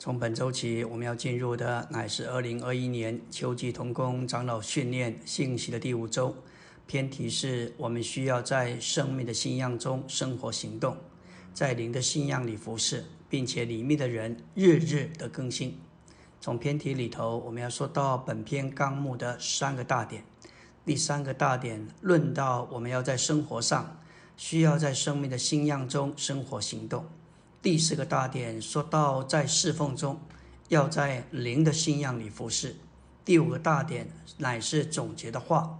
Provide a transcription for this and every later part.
从本周起，我们要进入的乃是二零二一年秋季童工长老训练信息的第五周。偏题是我们需要在生命的信仰中生活行动，在灵的信仰里服侍，并且里面的人日日的更新。从偏题里头，我们要说到本篇纲目的三个大点。第三个大点论到我们要在生活上需要在生命的信仰中生活行动。第四个大点说到，在侍奉中，要在灵的信仰里服侍。第五个大点乃是总结的话，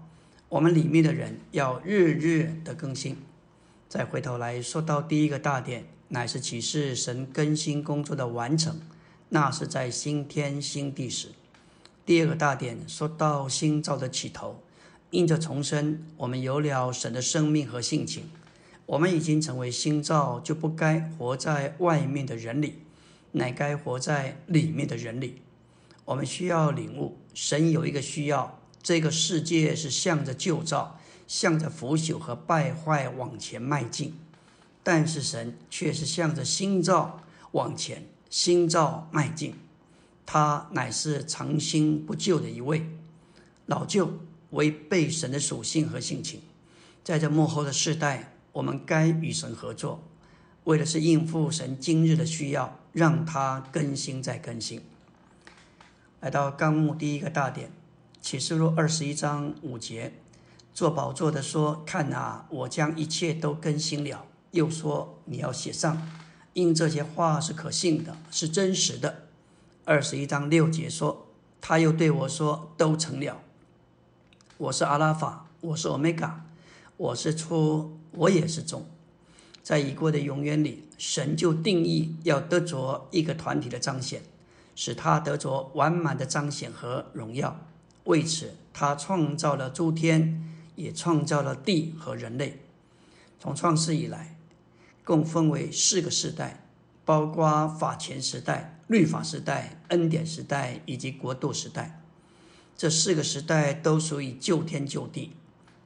我们里面的人要日日的更新。再回头来说到第一个大点，乃是启示神更新工作的完成，那是在新天新地时。第二个大点说到新造的起头，因着重生，我们有了神的生命和性情。我们已经成为新造，就不该活在外面的人里，乃该活在里面的人里。我们需要领悟，神有一个需要，这个世界是向着旧造、向着腐朽和败坏往前迈进，但是神却是向着新造往前、新造迈进。他乃是长新不旧的一位，老旧违背神的属性和性情，在这幕后的世代。我们该与神合作，为的是应付神今日的需要，让他更新再更新。来到纲目第一个大点，启示录二十一章五节，做宝座的说：“看啊，我将一切都更新了。”又说：“你要写上，因这些话是可信的，是真实的。”二十一章六节说：“他又对我说：都成了。我是阿拉法，我是欧米伽，我是初。”我也是众，在已过的永远里，神就定义要得着一个团体的彰显，使他得着完满的彰显和荣耀。为此，他创造了诸天，也创造了地和人类。从创世以来，共分为四个时代，包括法前时代、律法时代、恩典时代以及国度时代。这四个时代都属于旧天旧地。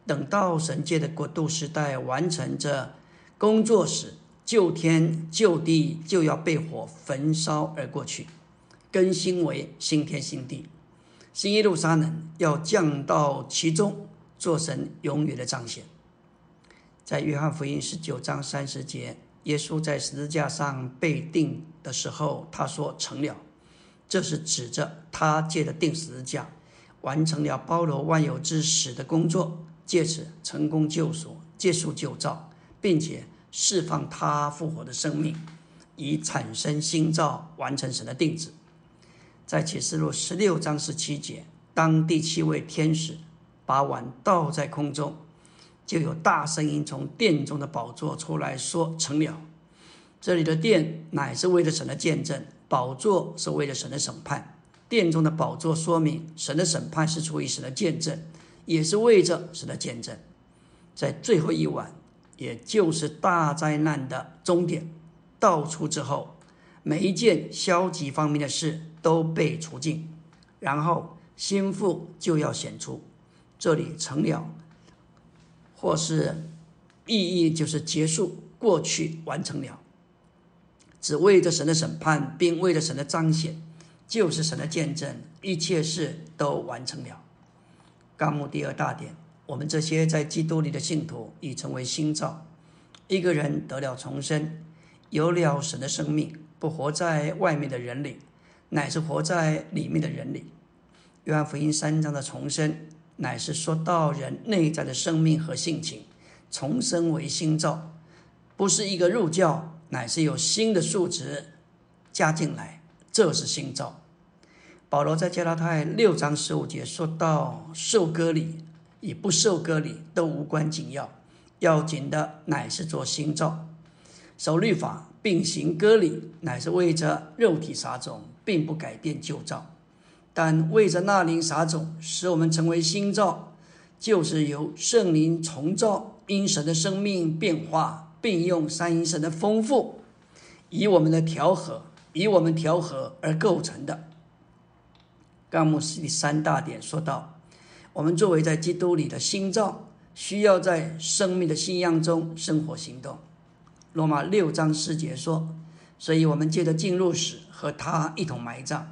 等到神界的国度时代完成这工作时，旧天旧地就要被火焚烧而过去，更新为新天新地。新耶路撒冷要降到其中，做神永远的彰显。在约翰福音十九章三十节，耶稣在十字架上被钉的时候，他说：“成了。”这是指着他借着钉十字架，完成了包罗万有之始的工作。借此成功救赎、结束旧造，并且释放他复活的生命，以产生新造，完成神的定旨。在启示录十六章十七节，当第七位天使把碗倒在空中，就有大声音从殿中的宝座出来说：“成了。”这里的殿乃是为了神的见证，宝座是为了神的审判。殿中的宝座说明神的审判是出于神的见证。也是为着神的见证，在最后一晚，也就是大灾难的终点到出之后，每一件消极方面的事都被除尽，然后心腹就要显出。这里成了，或是意义就是结束过去完成了，只为着神的审判，并为着神的彰显，就是神的见证，一切事都完成了。纲目第二大点，我们这些在基督里的信徒已成为新造。一个人得了重生，有了神的生命，不活在外面的人里，乃是活在里面的人里。约翰福音三章的重生，乃是说到人内在的生命和性情重生为新造，不是一个入教，乃是有新的数值加进来，这是新造。保罗在加拉太六章十五节说到：“受割礼与不受割礼都无关紧要，要紧的乃是做新造。守律法并行割礼，乃是为着肉体撒种，并不改变旧造；但为着那灵撒种，使我们成为新造，就是由圣灵重造，因神的生命变化，并用三因神的丰富，以我们的调和，以我们调和而构成的。”纲目是第三大点，说到我们作为在基督里的新造，需要在生命的信仰中生活行动。罗马六章四节说：“所以我们借着进入死和他一同埋葬，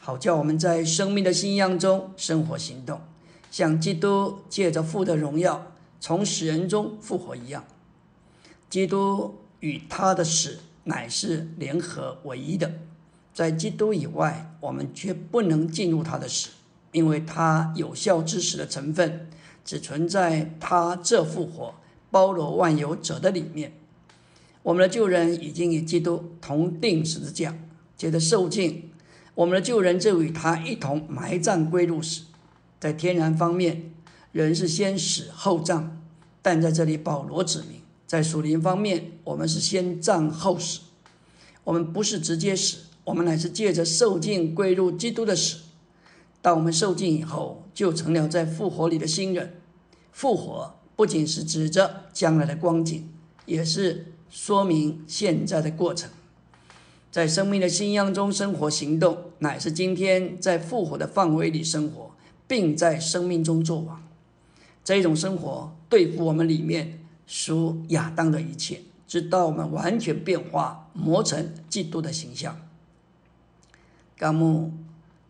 好叫我们在生命的信仰中生活行动，像基督借着父的荣耀从死人中复活一样。基督与他的死乃是联合唯一的，在基督以外，我们却不能进入他的死，因为他有效之死的成分只存在他这复活、包罗万有者的里面。我们的旧人已经与基督同定十字架，接着受尽，我们的旧人就与他一同埋葬归入死。在天然方面，人是先死后葬，但在这里保罗指明。在属灵方面，我们是先葬后死。我们不是直接死，我们乃是借着受尽归入基督的死。当我们受尽以后，就成了在复活里的新人。复活不仅是指着将来的光景，也是说明现在的过程。在生命的信仰中生活行动，乃是今天在复活的范围里生活，并在生命中作王。这种生活对付我们里面。属亚当的一切，直到我们完全变化，磨成基督的形象。纲目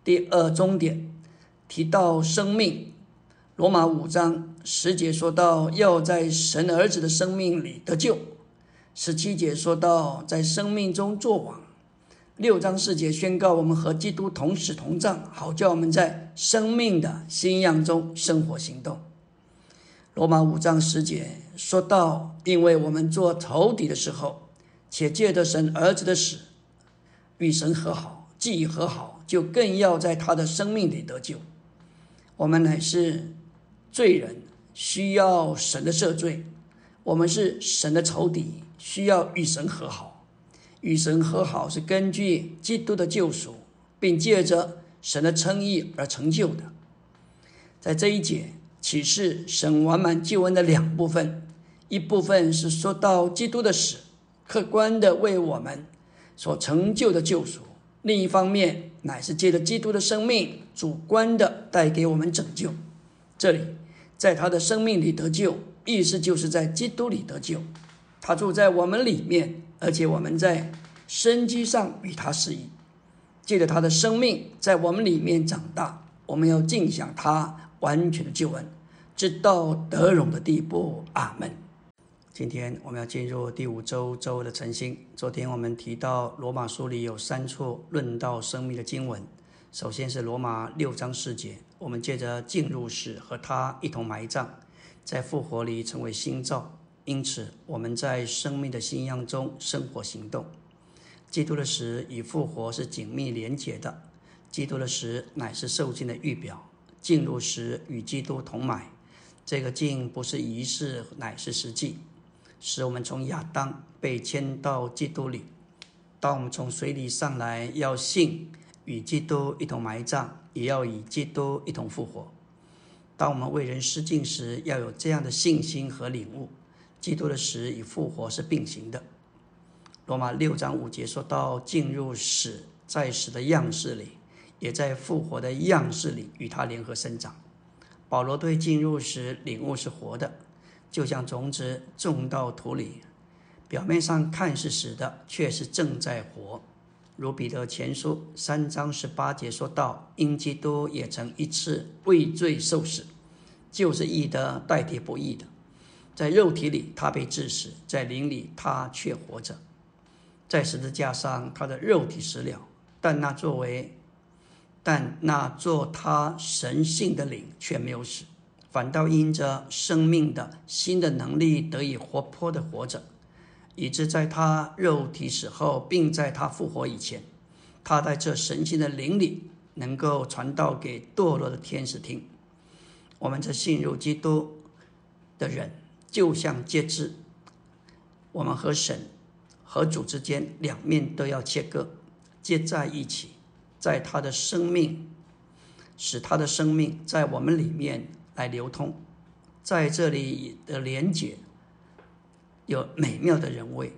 第二终点提到生命，罗马五章十节说到要在神儿子的生命里得救，十七节说到在生命中作王，六章四节宣告我们和基督同死同葬，好叫我们在生命的新样中生活行动。罗马五章十节说到：“因为我们做仇敌的时候，且借着神儿子的死与神和好，既已和好，就更要在他的生命里得救。我们乃是罪人，需要神的赦罪；我们是神的仇敌，需要与神和好。与神和好是根据基督的救赎，并借着神的称义而成就的。在这一节。”启示神完满救恩的两部分，一部分是说到基督的死，客观的为我们所成就的救赎；另一方面乃是借着基督的生命，主观的带给我们拯救。这里在他的生命里得救，意思就是在基督里得救，他住在我们里面，而且我们在生机上与他适应，借着他的生命在我们里面长大，我们要尽享他完全的救恩。直到得荣的地步，阿门。今天我们要进入第五周周的晨星。昨天我们提到罗马书里有三处论到生命的经文，首先是罗马六章四节，我们借着进入死和他一同埋葬，在复活里成为新造，因此我们在生命的信仰中生活行动。基督的死与复活是紧密连结的，基督的死乃是受尽的预表，进入时与基督同埋。这个进不是仪式，乃是实际，使我们从亚当被迁到基督里。当我们从水里上来，要信与基督一同埋葬，也要与基督一同复活。当我们为人施敬时，要有这样的信心和领悟：基督的死与复活是并行的。罗马六章五节说到，进入死在死的样式里，也在复活的样式里与他联合生长。保罗对进入时领悟是活的，就像种子种到土里，表面上看是死的，却是正在活。如彼得前书三章十八节说道：“因基督也曾一次为罪受死，就是义的代替不义的，在肉体里他被致死，在灵里他却活着。在十字架上，他的肉体死了，但那作为……”但那做他神性的灵却没有死，反倒因着生命的新的能力得以活泼的活着，以致在他肉体死后，并在他复活以前，他在这神性的灵里能够传道给堕落的天使听。我们这信入基督的人，就像接枝，我们和神和主之间两面都要切割，接在一起。在他的生命，使他的生命在我们里面来流通，在这里的连结有美妙的人味，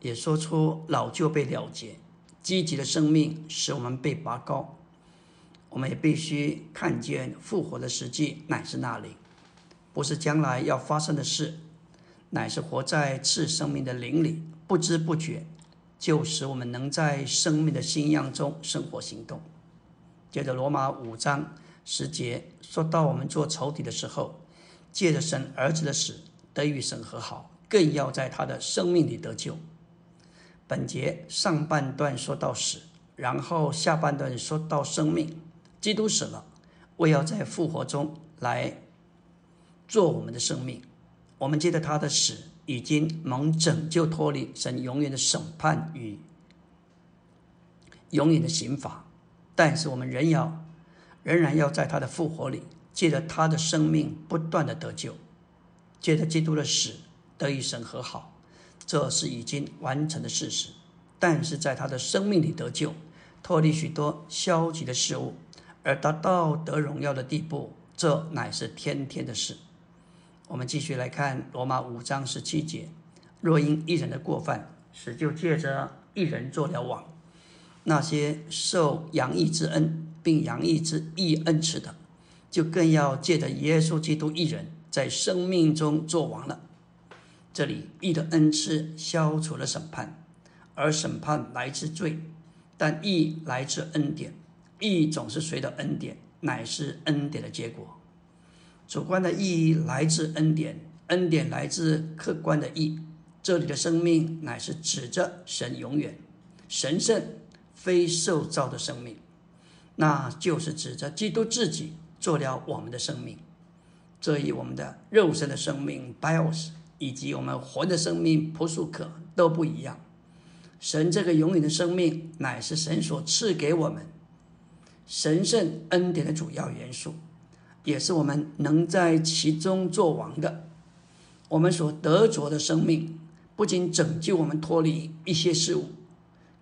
也说出老旧被了结，积极的生命使我们被拔高。我们也必须看见复活的实际乃是那里，不是将来要发生的事，乃是活在次生命的灵里，不知不觉就使我们能在生命的信仰中生活行动。接着罗马五章十节说到，我们做仇敌的时候，借着神儿子的死得与神和好，更要在他的生命里得救。本节上半段说到死，然后下半段说到生命。基督死了，为要在复活中来做我们的生命。我们借着他的死，已经蒙拯救，脱离神永远的审判与永远的刑罚。但是我们仍要，仍然要在他的复活里，借着他的生命不断的得救，借着基督的死得与神和好。这是已经完成的事实，但是在他的生命里得救，脱离许多消极的事物，而达到得荣耀的地步，这乃是天天的事。我们继续来看罗马五章十七节：若因一人的过犯，使就借着一人做了网，那些受洋溢之恩并洋溢之义恩赐的，就更要借着耶稣基督一人，在生命中做王了。这里义的恩赐消除了审判，而审判来自罪，但义来自恩典。义总是随着恩典，乃是恩典的结果。主观的意义来自恩典，恩典来自客观的义。这里的生命乃是指着神永远、神圣、非受造的生命，那就是指着基督自己做了我们的生命。这与我们的肉身的生命 （bios）。以及我们活的生命朴素可都不一样。神这个永远的生命，乃是神所赐给我们神圣恩典的主要元素，也是我们能在其中做王的。我们所得着的生命，不仅拯救我们脱离一些事物，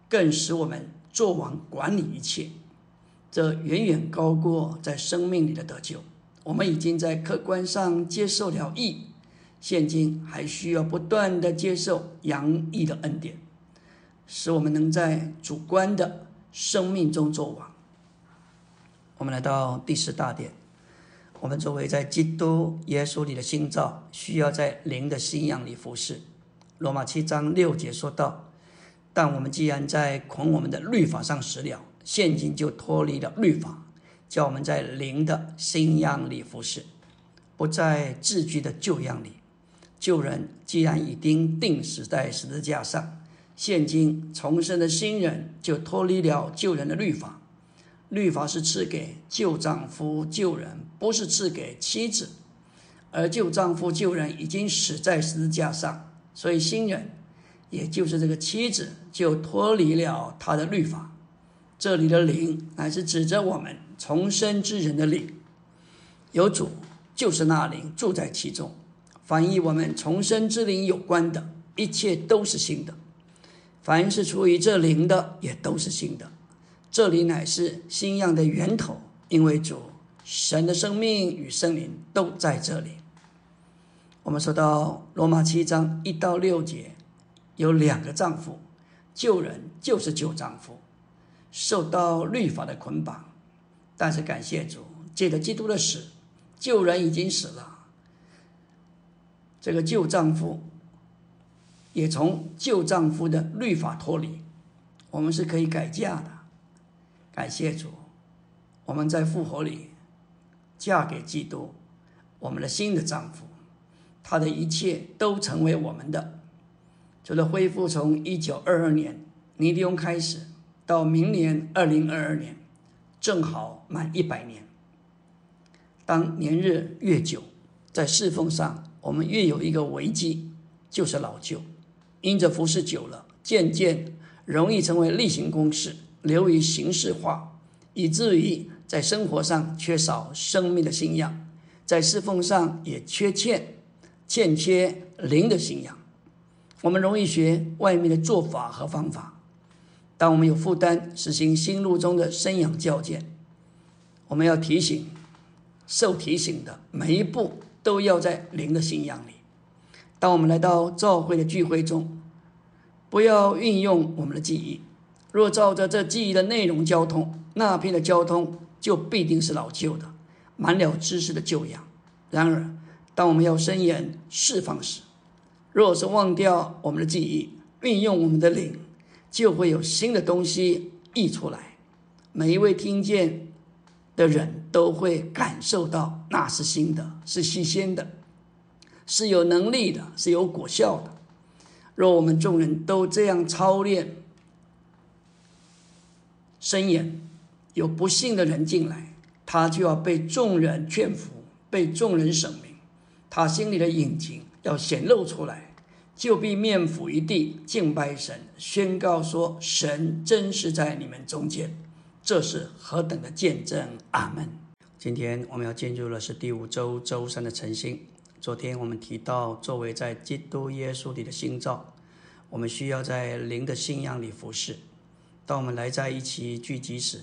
更使我们做王管理一切。这远远高过在生命里的得救。我们已经在客观上接受了义。现今还需要不断的接受洋溢的恩典，使我们能在主观的生命中做王。我们来到第十大点，我们作为在基督耶稣里的新造，需要在灵的信仰里服侍。罗马七章六节说道：“但我们既然在捆我们的律法上死了，现今就脱离了律法，叫我们在灵的新样里服侍，不在字句的旧样里。”旧人既然已经钉死在十字架上，现今重生的新人就脱离了旧人的律法。律法是赐给旧丈夫、旧人，不是赐给妻子。而旧丈夫、旧人已经死在十字架上，所以新人，也就是这个妻子，就脱离了他的律法。这里的灵乃是指着我们重生之人的灵，有主就是那灵住在其中。凡与我们重生之灵有关的一切都是新的，凡是出于这灵的也都是新的。这里乃是新样的源头，因为主神的生命与圣灵都在这里。我们说到罗马七章一到六节，有两个丈夫，旧人就是旧丈夫，受到律法的捆绑，但是感谢主，借着基督的死，旧人已经死了。这个旧丈夫也从旧丈夫的律法脱离，我们是可以改嫁的。感谢主，我们在复活里嫁给基督，我们的新的丈夫，他的一切都成为我们的。除了恢复从一九二二年尼迪翁开始，到明年二零二二年，正好满一百年。当年日越久，在侍奉上。我们越有一个危机，就是老旧，因着服侍久了，渐渐容易成为例行公事，流于形式化，以至于在生活上缺少生命的信仰，在侍奉上也缺欠欠缺灵的信仰。我们容易学外面的做法和方法。当我们有负担实行心路中的生养教诫，我们要提醒受提醒的每一步。都要在灵的信仰里。当我们来到教会的聚会中，不要运用我们的记忆。若照着这记忆的内容交通，那片的交通就必定是老旧的，满了知识的旧样。然而，当我们要伸言释放时，若是忘掉我们的记忆，运用我们的灵，就会有新的东西溢出来。每一位听见的人都会感受到那是新的，是新鲜的，是有能力的，是有果效的。若我们众人都这样操练，深言，有不幸的人进来，他就要被众人劝服，被众人审明，他心里的隐情要显露出来，就必面伏一地敬拜神，宣告说：神真是在你们中间，这是何等的见证！阿门。今天我们要进入的是第五周周三的晨星。昨天我们提到，作为在基督耶稣里的新造，我们需要在灵的信仰里服侍。当我们来在一起聚集时，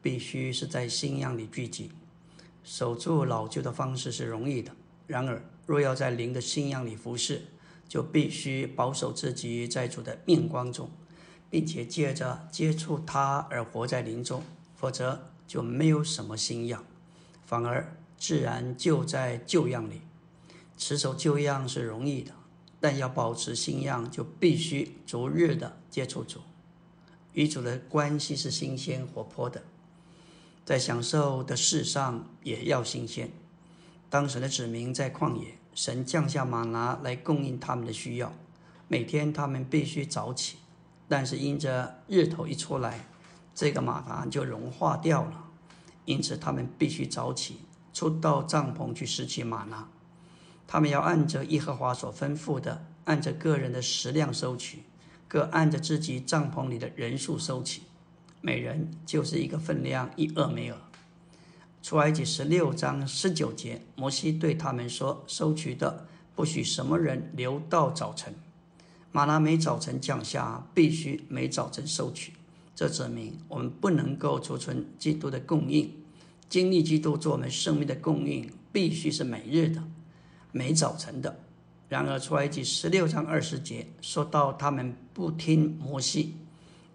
必须是在信仰里聚集。守住老旧的方式是容易的，然而若要在灵的信仰里服侍，就必须保守自己在主的面光中，并且借着接触他而活在灵中，否则就没有什么新样，反而自然就在旧样里。持守旧样是容易的，但要保持新样，就必须逐日的接触主，与主的关系是新鲜活泼的，在享受的事上也要新鲜。当神的子民在旷野，神降下马拿来供应他们的需要，每天他们必须早起，但是因着日头一出来，这个马拿就融化掉了，因此他们必须早起，出到帐篷去拾取马拿。他们要按着耶和华所吩咐的，按着个人的食量收取，各按着自己帐篷里的人数收取，每人就是一个分量一厄梅尔。出埃及十六章十九节，摩西对他们说：“收取的不许什么人留到早晨，马拉每早晨降下，必须每早晨收取。这证明我们不能够储存基督的供应，经历基督做我们生命的供应，必须是每日的。”每早晨的，然而出埃及十六章二十节说到他们不听摩西，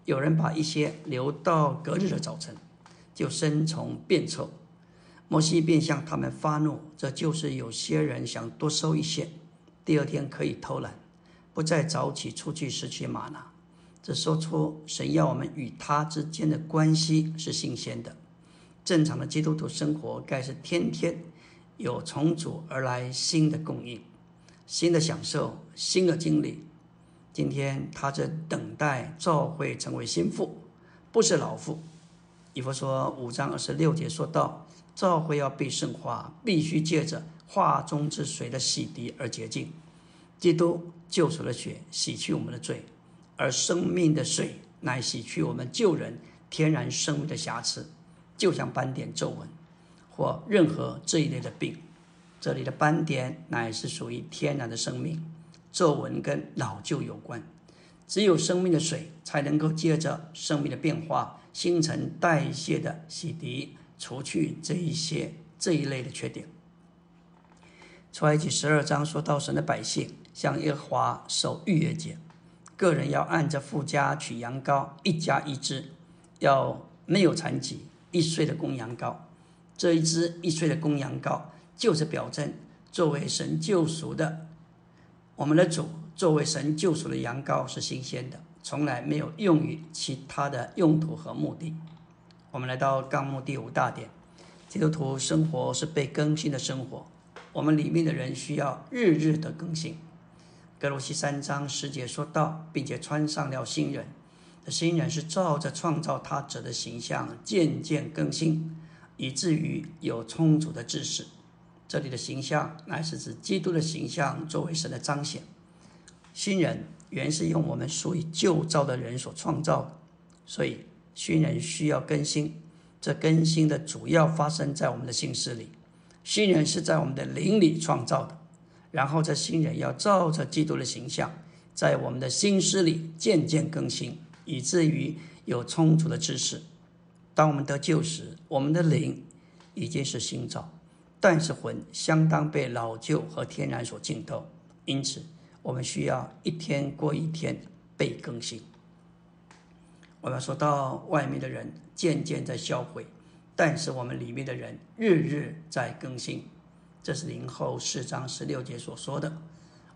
有人把一些留到隔日的早晨，就生虫变臭，摩西便向他们发怒，这就是有些人想多收一些，第二天可以偷懒，不再早起出去拾取玛拿。这说出神要我们与他之间的关系是新鲜的，正常的基督徒生活该是天天。有从主而来新的供应，新的享受，新的经历。今天他在等待召会成为心腹，不是老妇。以弗说五章二十六节说到，召会要被圣化，必须借着化中之水的洗涤而洁净。基督救赎的血洗去我们的罪，而生命的水乃洗去我们救人天然生命的瑕疵，就像斑点皱纹。或任何这一类的病，这里的斑点乃是属于天然的生命，皱纹跟老旧有关。只有生命的水才能够借着生命的变化、新陈代谢的洗涤，除去这一些这一类的缺点。出埃及十二章说到神的百姓向耶和华守逾越节，个人要按着附加取羊羔，一家一只，要没有残疾，一岁的公羊羔。这一只一岁的公羊羔，就是表征作为神救赎的，我们的主作为神救赎的羊羔是新鲜的，从来没有用于其他的用途和目的。我们来到纲目第五大点，基督徒生活是被更新的生活，我们里面的人需要日日的更新。格罗西三章十节说到，并且穿上了新人，这新人是照着创造他者的形象渐渐更新。以至于有充足的知识。这里的形象乃是指基督的形象作为神的彰显。新人原是用我们属于旧造的人所创造，所以新人需要更新。这更新的主要发生在我们的心思里。新人是在我们的灵里创造的，然后这新人要照着基督的形象，在我们的心思里渐渐更新，以至于有充足的知识。当我们得救时，我们的灵已经是新造，但是魂相当被老旧和天然所浸透，因此我们需要一天过一天被更新。我们说到外面的人渐渐在销毁，但是我们里面的人日日在更新。这是灵后四章十六节所说的。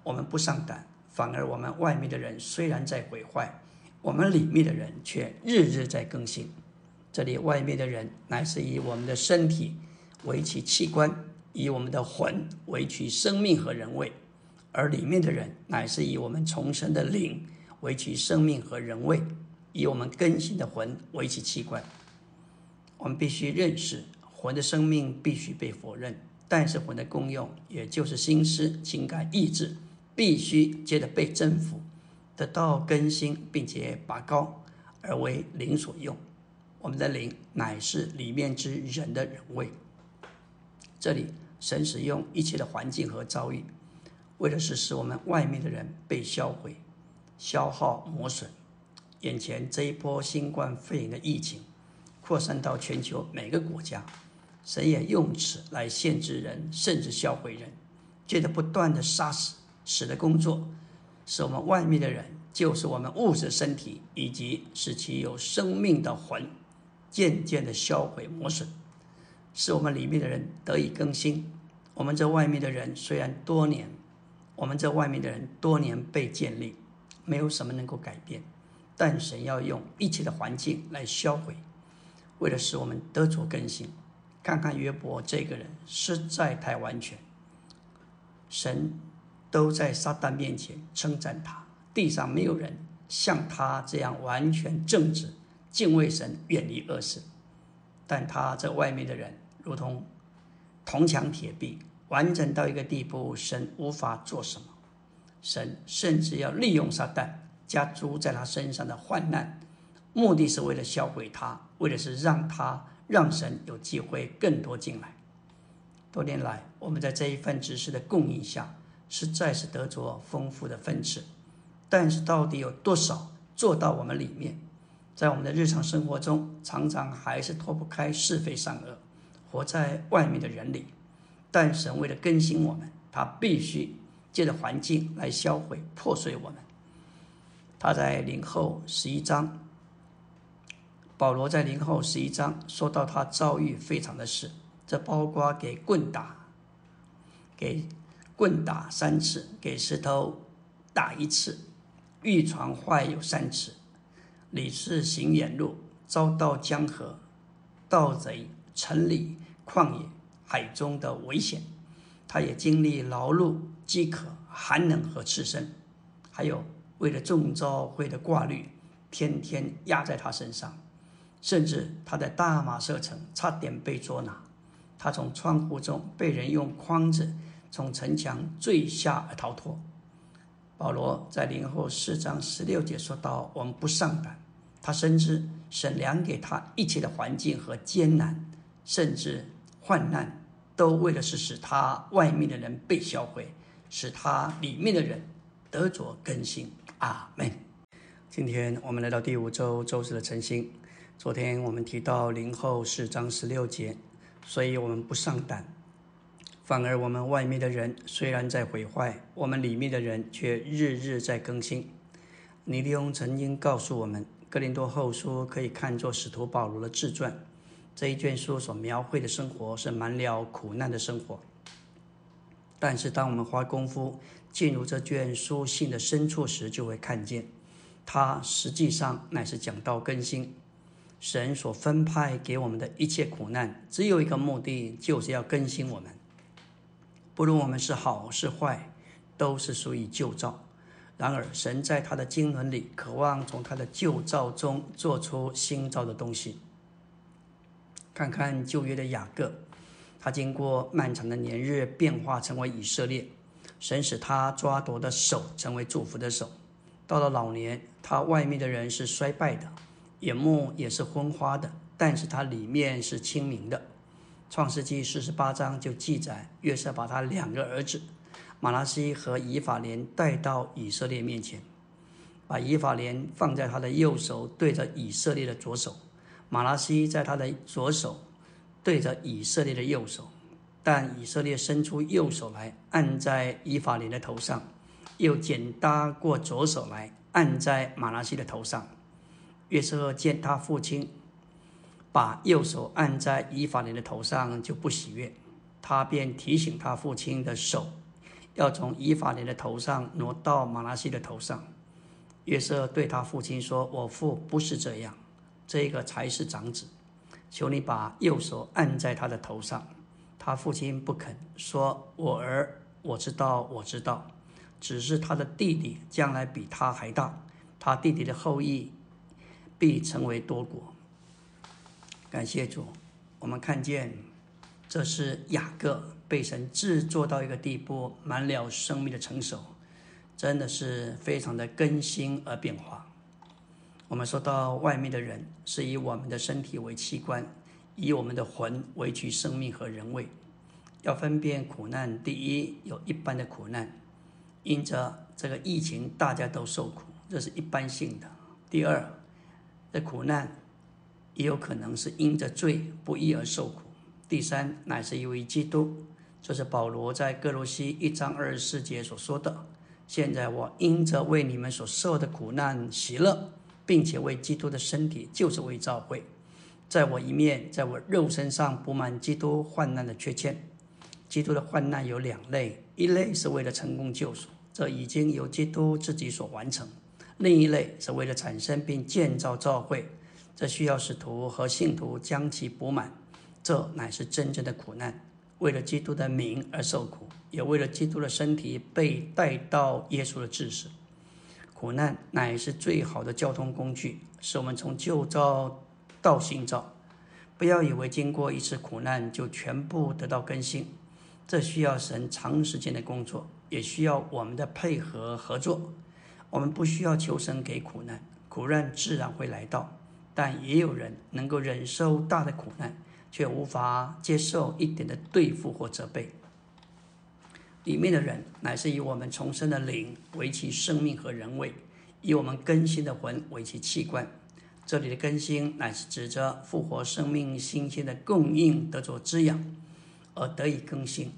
我们不上胆，反而我们外面的人虽然在毁坏，我们里面的人却日日在更新。这里外面的人乃是以我们的身体为其器官，以我们的魂为其生命和人位；而里面的人乃是以我们重生的灵为其生命和人位，以我们更新的魂为其器官。我们必须认识，魂的生命必须被否认，但是魂的功用，也就是心思、情感、意志，必须接着被征服，得到更新，并且拔高，而为灵所用。我们的灵乃是里面之人的人位。这里神使用一切的环境和遭遇，为的是使我们外面的人被销毁、消耗、磨损。眼前这一波新冠肺炎的疫情扩散到全球每个国家，神也用此来限制人，甚至销毁人，借着不断的杀死、死的工作，使我们外面的人，就是我们物质身体，以及使其有生命的魂。渐渐的销毁磨损，使我们里面的人得以更新。我们这外面的人虽然多年，我们这外面的人多年被建立，没有什么能够改变。但神要用一切的环境来销毁，为了使我们得着更新。看看约伯这个人实在太完全，神都在撒旦面前称赞他，地上没有人像他这样完全正直。敬畏神，远离恶事，但他在外面的人如同铜墙铁壁，完整到一个地步，神无法做什么。神甚至要利用撒旦加诸在他身上的患难，目的是为了销毁他，为的是让他让神有机会更多进来。多年来，我们在这一份知识的供应下，实在是得着丰富的分次，但是到底有多少做到我们里面？在我们的日常生活中，常常还是脱不开是非善恶，活在外面的人里。但神为了更新我们，他必须借着环境来销毁、破碎我们。他在零后十一章，保罗在零后十一章说到他遭遇非常的事，这包括给棍打，给棍打三次，给石头打一次，玉床坏有三次。李氏行远路，遭到江河、盗贼、城里、旷野、海中的危险。他也经历劳碌、饥渴、寒冷和赤身，还有为了中招会的挂绿，天天压在他身上。甚至他在大马射城差点被捉拿，他从窗户中被人用筐子从城墙坠下而逃脱。保罗在零后四章十六节说到：“我们不上胆，他深知神量给他一切的环境和艰难，甚至患难，都为的是使他外面的人被销毁，使他里面的人得着更新。”阿门。今天我们来到第五周周四的晨星。昨天我们提到零后四章十六节，所以我们不上胆。反而，我们外面的人虽然在毁坏，我们里面的人却日日在更新。尼利翁曾经告诉我们，《格林多后书》可以看作使徒保罗的自传。这一卷书所描绘的生活是满了苦难的生活。但是，当我们花功夫进入这卷书信的深处时，就会看见，它实际上乃是讲到更新。神所分派给我们的一切苦难，只有一个目的，就是要更新我们。不论我们是好是坏，都是属于旧造。然而，神在他的经纶里，渴望从他的旧造中做出新造的东西。看看旧约的雅各，他经过漫长的年日，变化成为以色列。神使他抓夺的手成为祝福的手。到了老年，他外面的人是衰败的，眼目也是昏花的，但是他里面是清明的。创世纪四十八章就记载，约瑟把他两个儿子马拉西和以法莲带到以色列面前，把以法莲放在他的右手，对着以色列的左手；马拉西在他的左手，对着以色列的右手。但以色列伸出右手来按在以法莲的头上，又剪搭过左手来按在马拉西的头上。约瑟见他父亲。把右手按在以法莲的头上就不喜悦，他便提醒他父亲的手要从以法莲的头上挪到马拉西的头上。约瑟对他父亲说：“我父不是这样，这个才是长子。求你把右手按在他的头上。”他父亲不肯说：“我儿，我知道，我知道，只是他的弟弟将来比他还大，他弟弟的后裔必成为多国。”感谢主，我们看见这是雅各被神制作到一个地步，满了生命的成熟。真的是非常的更新而变化。我们说到外面的人是以我们的身体为器官，以我们的魂为取生命和人位。要分辨苦难，第一有一般的苦难，因着这个疫情大家都受苦，这是一般性的。第二，这苦难也有可能是因着罪不义而受苦。第三，乃是因为基督，这是保罗在哥罗西一章二十四节所说的。现在我因着为你们所受的苦难喜乐，并且为基督的身体，就是为教会，在我一面，在我肉身上补满基督患难的缺欠。基督的患难有两类，一类是为了成功救赎，这已经由基督自己所完成；另一类是为了产生并建造教会，这需要使徒和信徒将其补满，这乃是真正的苦难。为了基督的名而受苦，也为了基督的身体被带到耶稣的治世。苦难乃是最好的交通工具，使我们从旧造到新造。不要以为经过一次苦难就全部得到更新，这需要神长时间的工作，也需要我们的配合合作。我们不需要求神给苦难，苦难自然会来到，但也有人能够忍受大的苦难。却无法接受一点的对付或责备。里面的人乃是以我们重生的灵为其生命和人位，以我们更新的魂为其器官。这里的更新乃是指着复活生命新鲜的供应得着滋养而得以更新。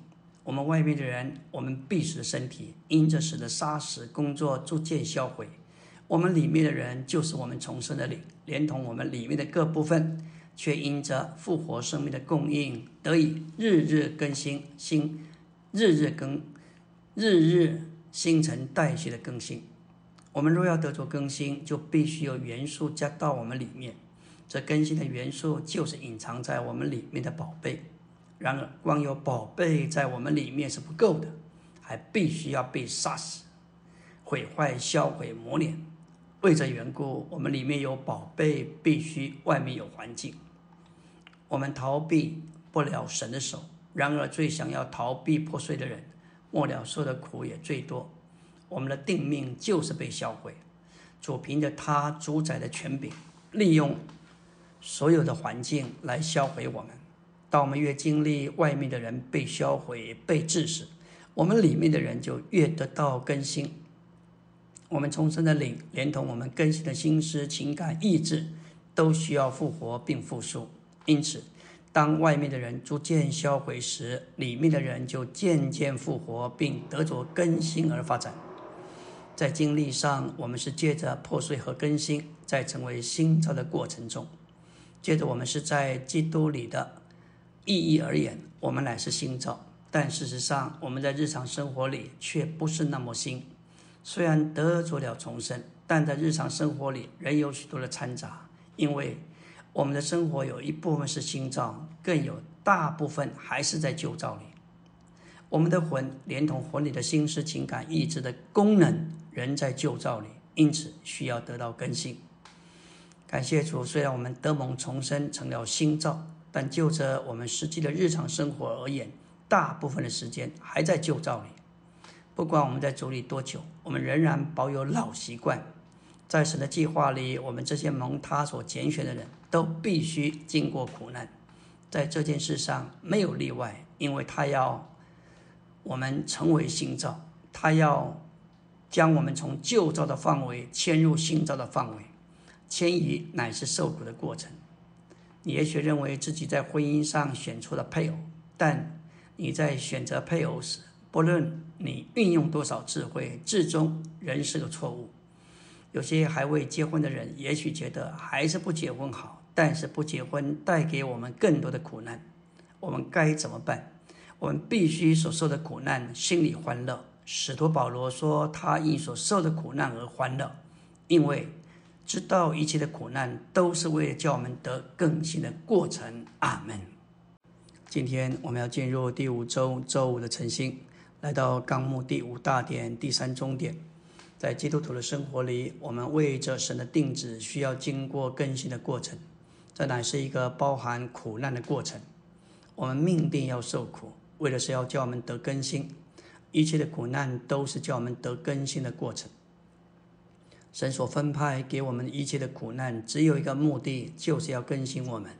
我们外面的人，我们必死的身体，因着使得杀死工作逐渐销毁。我们里面的人，就是我们重生的灵，连同我们里面的各部分。却因着复活生命的供应，得以日日更新，新日日更日日新陈代谢的更新。我们若要得着更新，就必须有元素加到我们里面。这更新的元素就是隐藏在我们里面的宝贝。然而，光有宝贝在我们里面是不够的，还必须要被杀死、毁坏、销毁、磨练。为这缘故，我们里面有宝贝，必须外面有环境。我们逃避不了神的手，然而最想要逃避破碎的人，末了受的苦也最多。我们的定命就是被销毁。主凭着他主宰的权柄，利用所有的环境来销毁我们。当我们越经历外面的人被销毁、被致死，我们里面的人就越得到更新。我们重生的灵，连同我们更新的心思、情感、意志，都需要复活并复苏。因此，当外面的人逐渐销毁时，里面的人就渐渐复活，并得着更新而发展。在经历上，我们是借着破碎和更新，在成为新造的过程中；接着，我们是在基督里的意义而言，我们乃是新造。但事实上，我们在日常生活里却不是那么新。虽然得着了重生，但在日常生活里仍有许多的掺杂，因为。我们的生活有一部分是新造，更有大部分还是在旧造里。我们的魂连同魂里的心思、情感、意志的功能仍在旧造里，因此需要得到更新。感谢主，虽然我们得蒙重生成了新造，但就着我们实际的日常生活而言，大部分的时间还在旧造里。不管我们在主里多久，我们仍然保有老习惯。在神的计划里，我们这些蒙他所拣选的人都必须经过苦难，在这件事上没有例外，因为他要我们成为新造，他要将我们从旧造的范围迁入新造的范围，迁移乃是受苦的过程。你也许认为自己在婚姻上选错了配偶，但你在选择配偶时，不论你运用多少智慧，最终仍是个错误。有些还未结婚的人，也许觉得还是不结婚好，但是不结婚带给我们更多的苦难，我们该怎么办？我们必须所受的苦难，心里欢乐。使徒保罗说，他因所受的苦难而欢乐，因为知道一切的苦难都是为了叫我们得更新的过程。阿门。今天我们要进入第五周周五的晨星，来到纲目第五大点第三中点。在基督徒的生活里，我们为着神的定旨，需要经过更新的过程。这乃是一个包含苦难的过程。我们命定要受苦，为的是要叫我们得更新。一切的苦难都是叫我们得更新的过程。神所分派给我们一切的苦难，只有一个目的，就是要更新我们。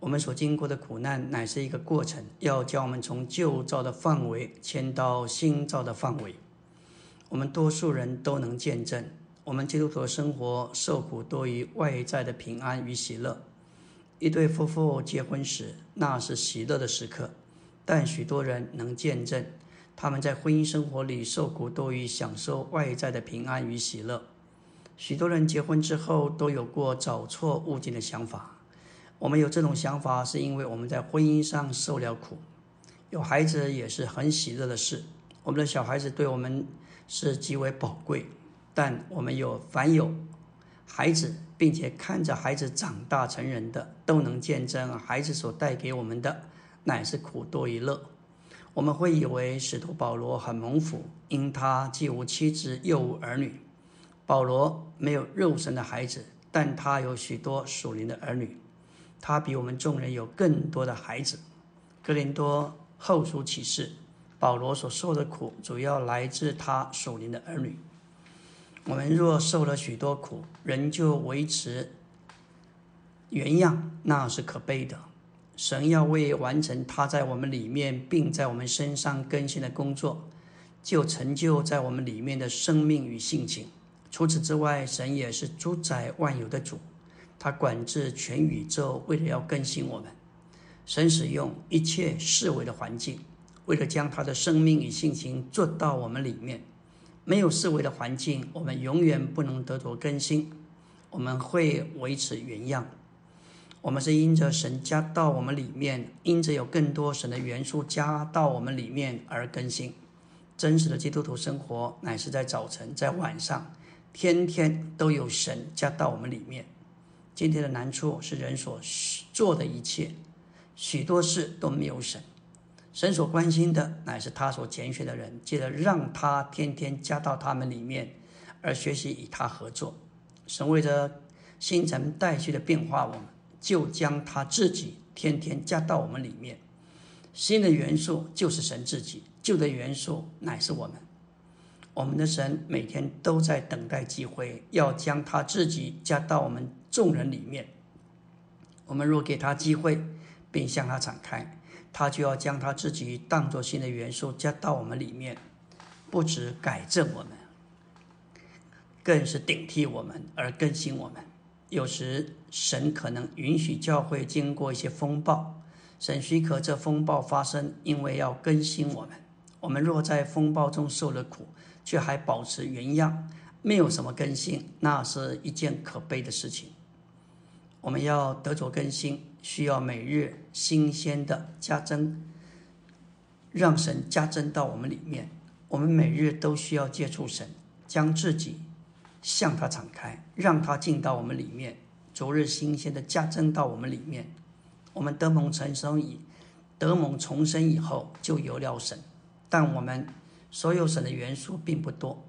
我们所经过的苦难，乃是一个过程，要将我们从旧造的范围迁到新造的范围。我们多数人都能见证，我们基督徒的生活受苦多于外在的平安与喜乐。一对夫妇结婚时，那是喜乐的时刻，但许多人能见证，他们在婚姻生活里受苦多于享受外在的平安与喜乐。许多人结婚之后都有过找错物件的想法。我们有这种想法，是因为我们在婚姻上受了苦。有孩子也是很喜乐的事，我们的小孩子对我们。是极为宝贵，但我们有凡有孩子，并且看着孩子长大成人的，都能见证孩子所带给我们的乃是苦多于乐。我们会以为使徒保罗很蒙福，因他既无妻子又无儿女。保罗没有肉身的孩子，但他有许多属灵的儿女。他比我们众人有更多的孩子。格林多后书启示。保罗所受的苦，主要来自他属灵的儿女。我们若受了许多苦，仍旧维持原样，那是可悲的。神要为完成他在我们里面，并在我们身上更新的工作，就成就在我们里面的生命与性情。除此之外，神也是主宰万有的主，他管制全宇宙，为了要更新我们。神使用一切视为的环境。为了将他的生命与性情做到我们里面，没有思维的环境，我们永远不能得着更新。我们会维持原样。我们是因着神加到我们里面，因着有更多神的元素加到我们里面而更新。真实的基督徒生活乃是在早晨，在晚上，天天都有神加到我们里面。今天的难处是人所做的一切，许多事都没有神。神所关心的乃是他所拣选的人，记得让他天天加到他们里面，而学习与他合作。神为着新陈代谢的变化，我们就将他自己天天加到我们里面。新的元素就是神自己，旧的元素乃是我们。我们的神每天都在等待机会，要将他自己加到我们众人里面。我们若给他机会，并向他敞开。他就要将他自己当作新的元素加到我们里面，不止改正我们，更是顶替我们而更新我们。有时神可能允许教会经过一些风暴，神许可这风暴发生，因为要更新我们。我们若在风暴中受了苦，却还保持原样，没有什么更新，那是一件可悲的事情。我们要得着更新。需要每日新鲜的加增，让神加增到我们里面。我们每日都需要接触神，将自己向他敞开，让他进到我们里面。逐日新鲜的加增到我们里面。我们得蒙重生以得蒙重生以后，就有了神。但我们所有神的元素并不多。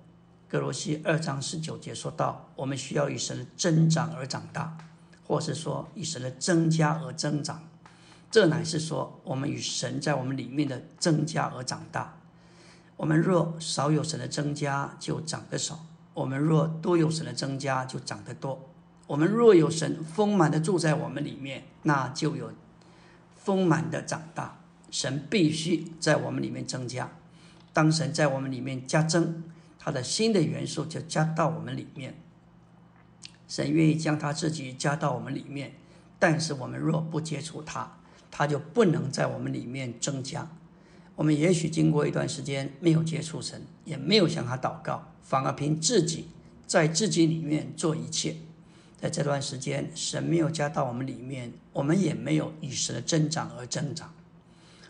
格罗西二章十九节说到，我们需要与神的增长而长大。或是说与神的增加而增长，这乃是说我们与神在我们里面的增加而长大。我们若少有神的增加，就长得少；我们若多有神的增加，就长得多。我们若有神丰满的住在我们里面，那就有丰满的长大。神必须在我们里面增加。当神在我们里面加增，他的新的元素就加到我们里面。神愿意将他自己加到我们里面，但是我们若不接触他，他就不能在我们里面增加。我们也许经过一段时间没有接触神，也没有向他祷告，反而凭自己在自己里面做一切。在这段时间，神没有加到我们里面，我们也没有与神的增长而增长。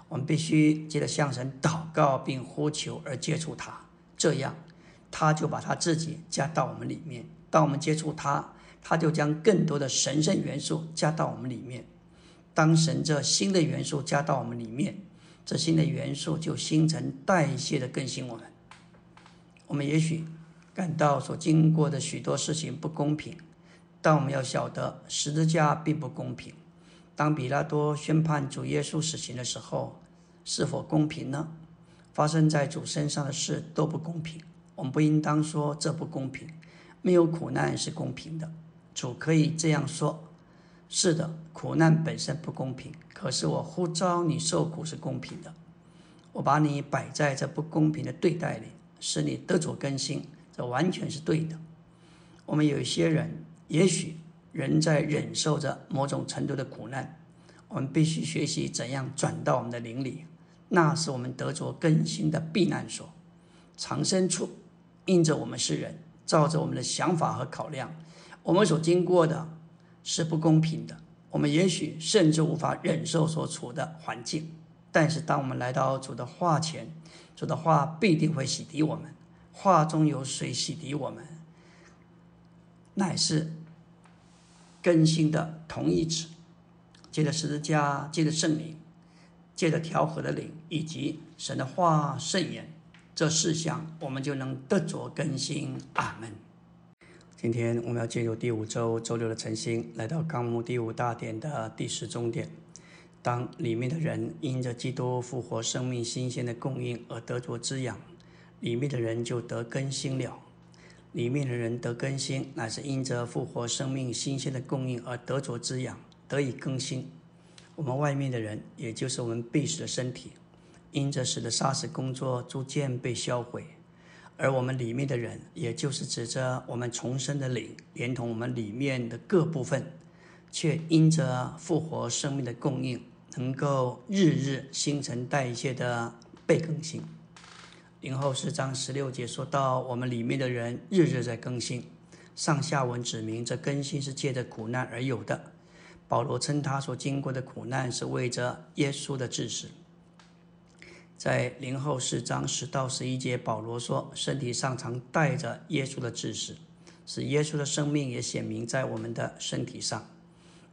我们必须记得向神祷告并呼求而接触他，这样他就把他自己加到我们里面。当我们接触它，它就将更多的神圣元素加到我们里面。当神这新的元素加到我们里面，这新的元素就新陈代谢的更新我们。我们也许感到所经过的许多事情不公平，但我们要晓得十字架并不公平。当比拉多宣判主耶稣死刑的时候，是否公平呢？发生在主身上的事都不公平。我们不应当说这不公平。没有苦难是公平的。主可以这样说：是的，苦难本身不公平，可是我呼召你受苦是公平的。我把你摆在这不公平的对待里，使你得着更新，这完全是对的。我们有一些人，也许。人在忍受着某种程度的苦难，我们必须学习怎样转到我们的灵里，那是我们得着更新的避难所、藏身处。印着我们是人，照着我们的想法和考量，我们所经过的是不公平的。我们也许甚至无法忍受所处的环境，但是当我们来到主的话前，主的话必定会洗涤我们。话中有水洗涤我们，乃是。更新的同义词，借着十字架，借着圣灵，借着调和的灵，以及神的话圣言，这四项我们就能得着更新。阿门。今天我们要进入第五周周六的晨星，来到纲目第五大点的第十中点。当里面的人因着基督复活生命新鲜的供应而得着滋养，里面的人就得更新了。里面的人得更新，乃是因着复活生命新鲜的供应而得着滋养，得以更新。我们外面的人，也就是我们必死的身体，因着使得杀死工作逐渐被销毁；而我们里面的人，也就是指着我们重生的灵，连同我们里面的各部分，却因着复活生命的供应，能够日日新陈代谢的被更新。零后四章十六节说到，我们里面的人日日在更新。上下文指明，这更新是借着苦难而有的。保罗称他所经过的苦难是为着耶稣的致死。在零后四章十到十一节，保罗说，身体上常带着耶稣的致死，使耶稣的生命也显明在我们的身体上，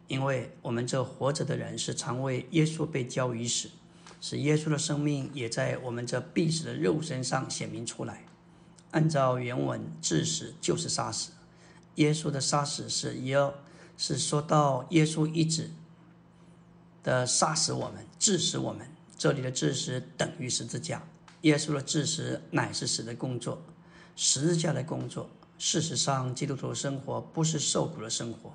因为我们这活着的人是常为耶稣被交于死。使耶稣的生命也在我们这必死的肉身上显明出来。按照原文，致死就是杀死。耶稣的杀死是耶，是说到耶稣一直的杀死我们，致死我们。这里的致死等于十字架。耶稣的致死乃是死的工作，十字架的工作。事实上，基督徒生活不是受苦的生活，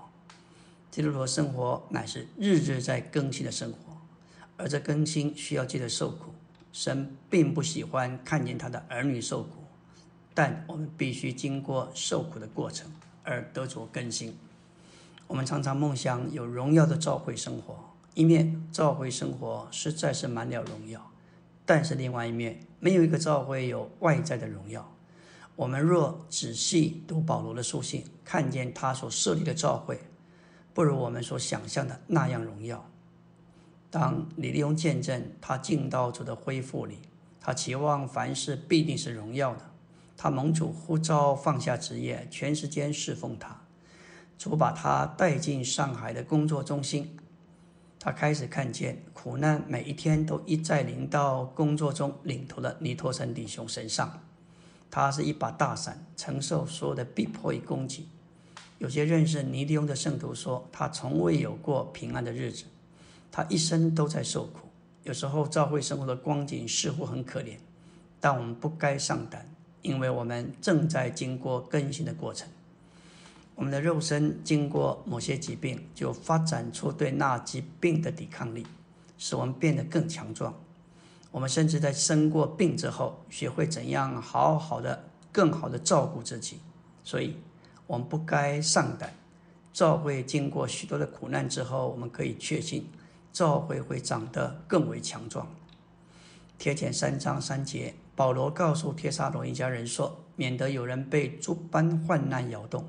基督徒生活乃是日日在更新的生活。而这更新需要记得受苦，神并不喜欢看见他的儿女受苦，但我们必须经过受苦的过程而得着更新。我们常常梦想有荣耀的召会生活，一面召会生活实在是满了荣耀，但是另外一面没有一个召会有外在的荣耀。我们若仔细读保罗的书信，看见他所设立的召会，不如我们所想象的那样荣耀。当李利用见证他进到主的恢复里，他期望凡事必定是荣耀的。他蒙主呼召放下职业，全时间侍奉他。主把他带进上海的工作中心，他开始看见苦难每一天都一再临到工作中领头的尼托森弟兄身上。他是一把大伞，承受所有的逼迫与攻击。有些认识尼利翁的圣徒说，他从未有过平安的日子。他一生都在受苦，有时候教会生活的光景似乎很可怜，但我们不该上胆，因为我们正在经过更新的过程。我们的肉身经过某些疾病，就发展出对那疾病的抵抗力，使我们变得更强壮。我们甚至在生过病之后，学会怎样好好的、更好的照顾自己。所以，我们不该上胆。教会经过许多的苦难之后，我们可以确信。召会会长得更为强壮。贴前三章三节，保罗告诉帖撒罗一家人说：“免得有人被诸般患难摇动。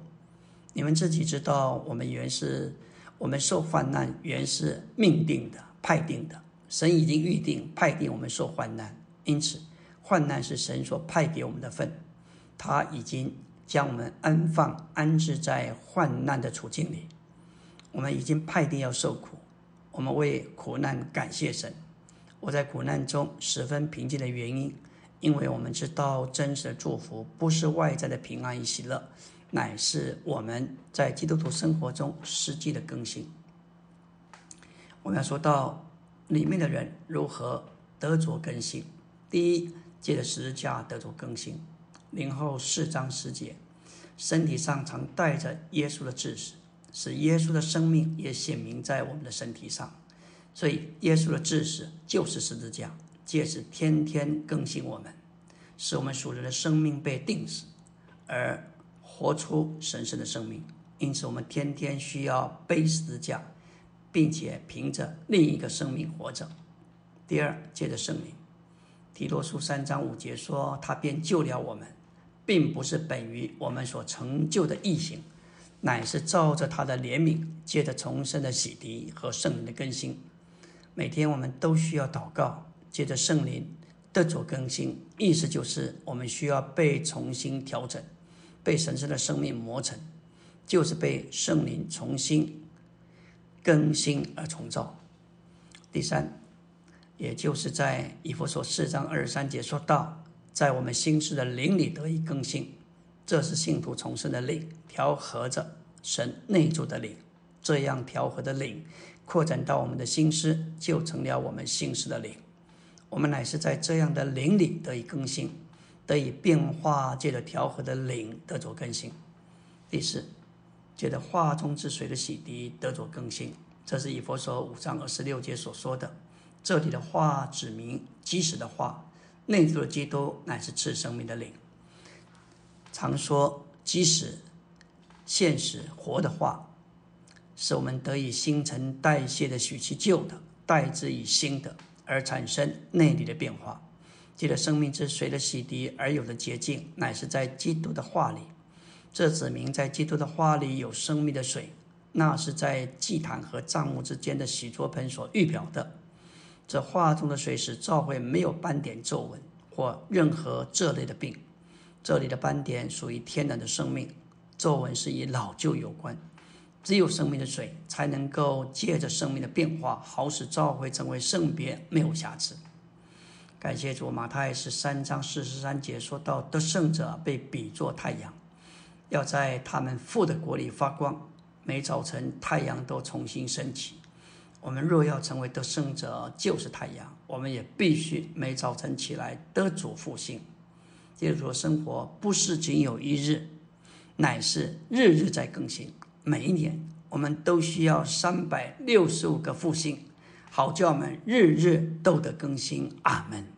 你们自己知道，我们原是我们受患难原是命定的、派定的。神已经预定派定我们受患难，因此患难是神所派给我们的份。他已经将我们安放安置在患难的处境里。我们已经派定要受苦，我们为苦难感谢神。我在苦难中十分平静的原因，因为我们知道真实的祝福不是外在的平安与喜乐，乃是我们在基督徒生活中实际的更新。我们要说到里面的人如何得着更新。第一，借着十字架得着更新。零后四章十节，身体上常带着耶稣的知识，使耶稣的生命也显明在我们的身体上。所以，耶稣的知识就是十字架，借此天天更新我们，使我们属人的生命被定死，而活出神圣的生命。因此，我们天天需要背十字架，并且凭着另一个生命活着。第二，借着圣灵，提多书三章五节说：“他便救了我们，并不是本于我们所成就的义行，乃是照着他的怜悯，借着重生的洗涤和圣灵的更新。”每天我们都需要祷告，借着圣灵得着更新，意思就是我们需要被重新调整，被神圣的生命磨成，就是被圣灵重新更新而重造。第三，也就是在以弗所四章二十三节说到，在我们心事的灵里得以更新，这是信徒重生的灵，调和着神内住的灵，这样调和的灵。扩展到我们的心思，就成了我们心思的灵。我们乃是在这样的灵里得以更新，得以变化，借着调和的灵得着更新。第四，借着化中之水的洗涤得着更新。这是以佛所五章二十六节所说的。这里的话指明基石的话，内住的基督乃是赐生命的灵。常说基石、现实、活的话。使我们得以新陈代谢的取其旧的，代之以新的，而产生内里的变化。记得生命之水的洗涤而有的洁净，乃是在基督的话里。这指明在基督的话里有生命的水，那是在祭坛和帐幕之间的洗濯盆所预表的。这话中的水使召会没有斑点皱纹或任何这类的病。这里的斑点属于天然的生命，皱纹是与老旧有关。只有生命的水，才能够借着生命的变化，好使召会成为圣别，没有瑕疵。感谢主，马太是三章四十三节说到，得胜者被比作太阳，要在他们父的国里发光。每早晨太阳都重新升起。我们若要成为得胜者，就是太阳，我们也必须每早晨起来得主复兴。接着生活不是仅有一日，乃是日日在更新。每一年，我们都需要三百六十五个复兴，好叫们日日都得更新。阿门。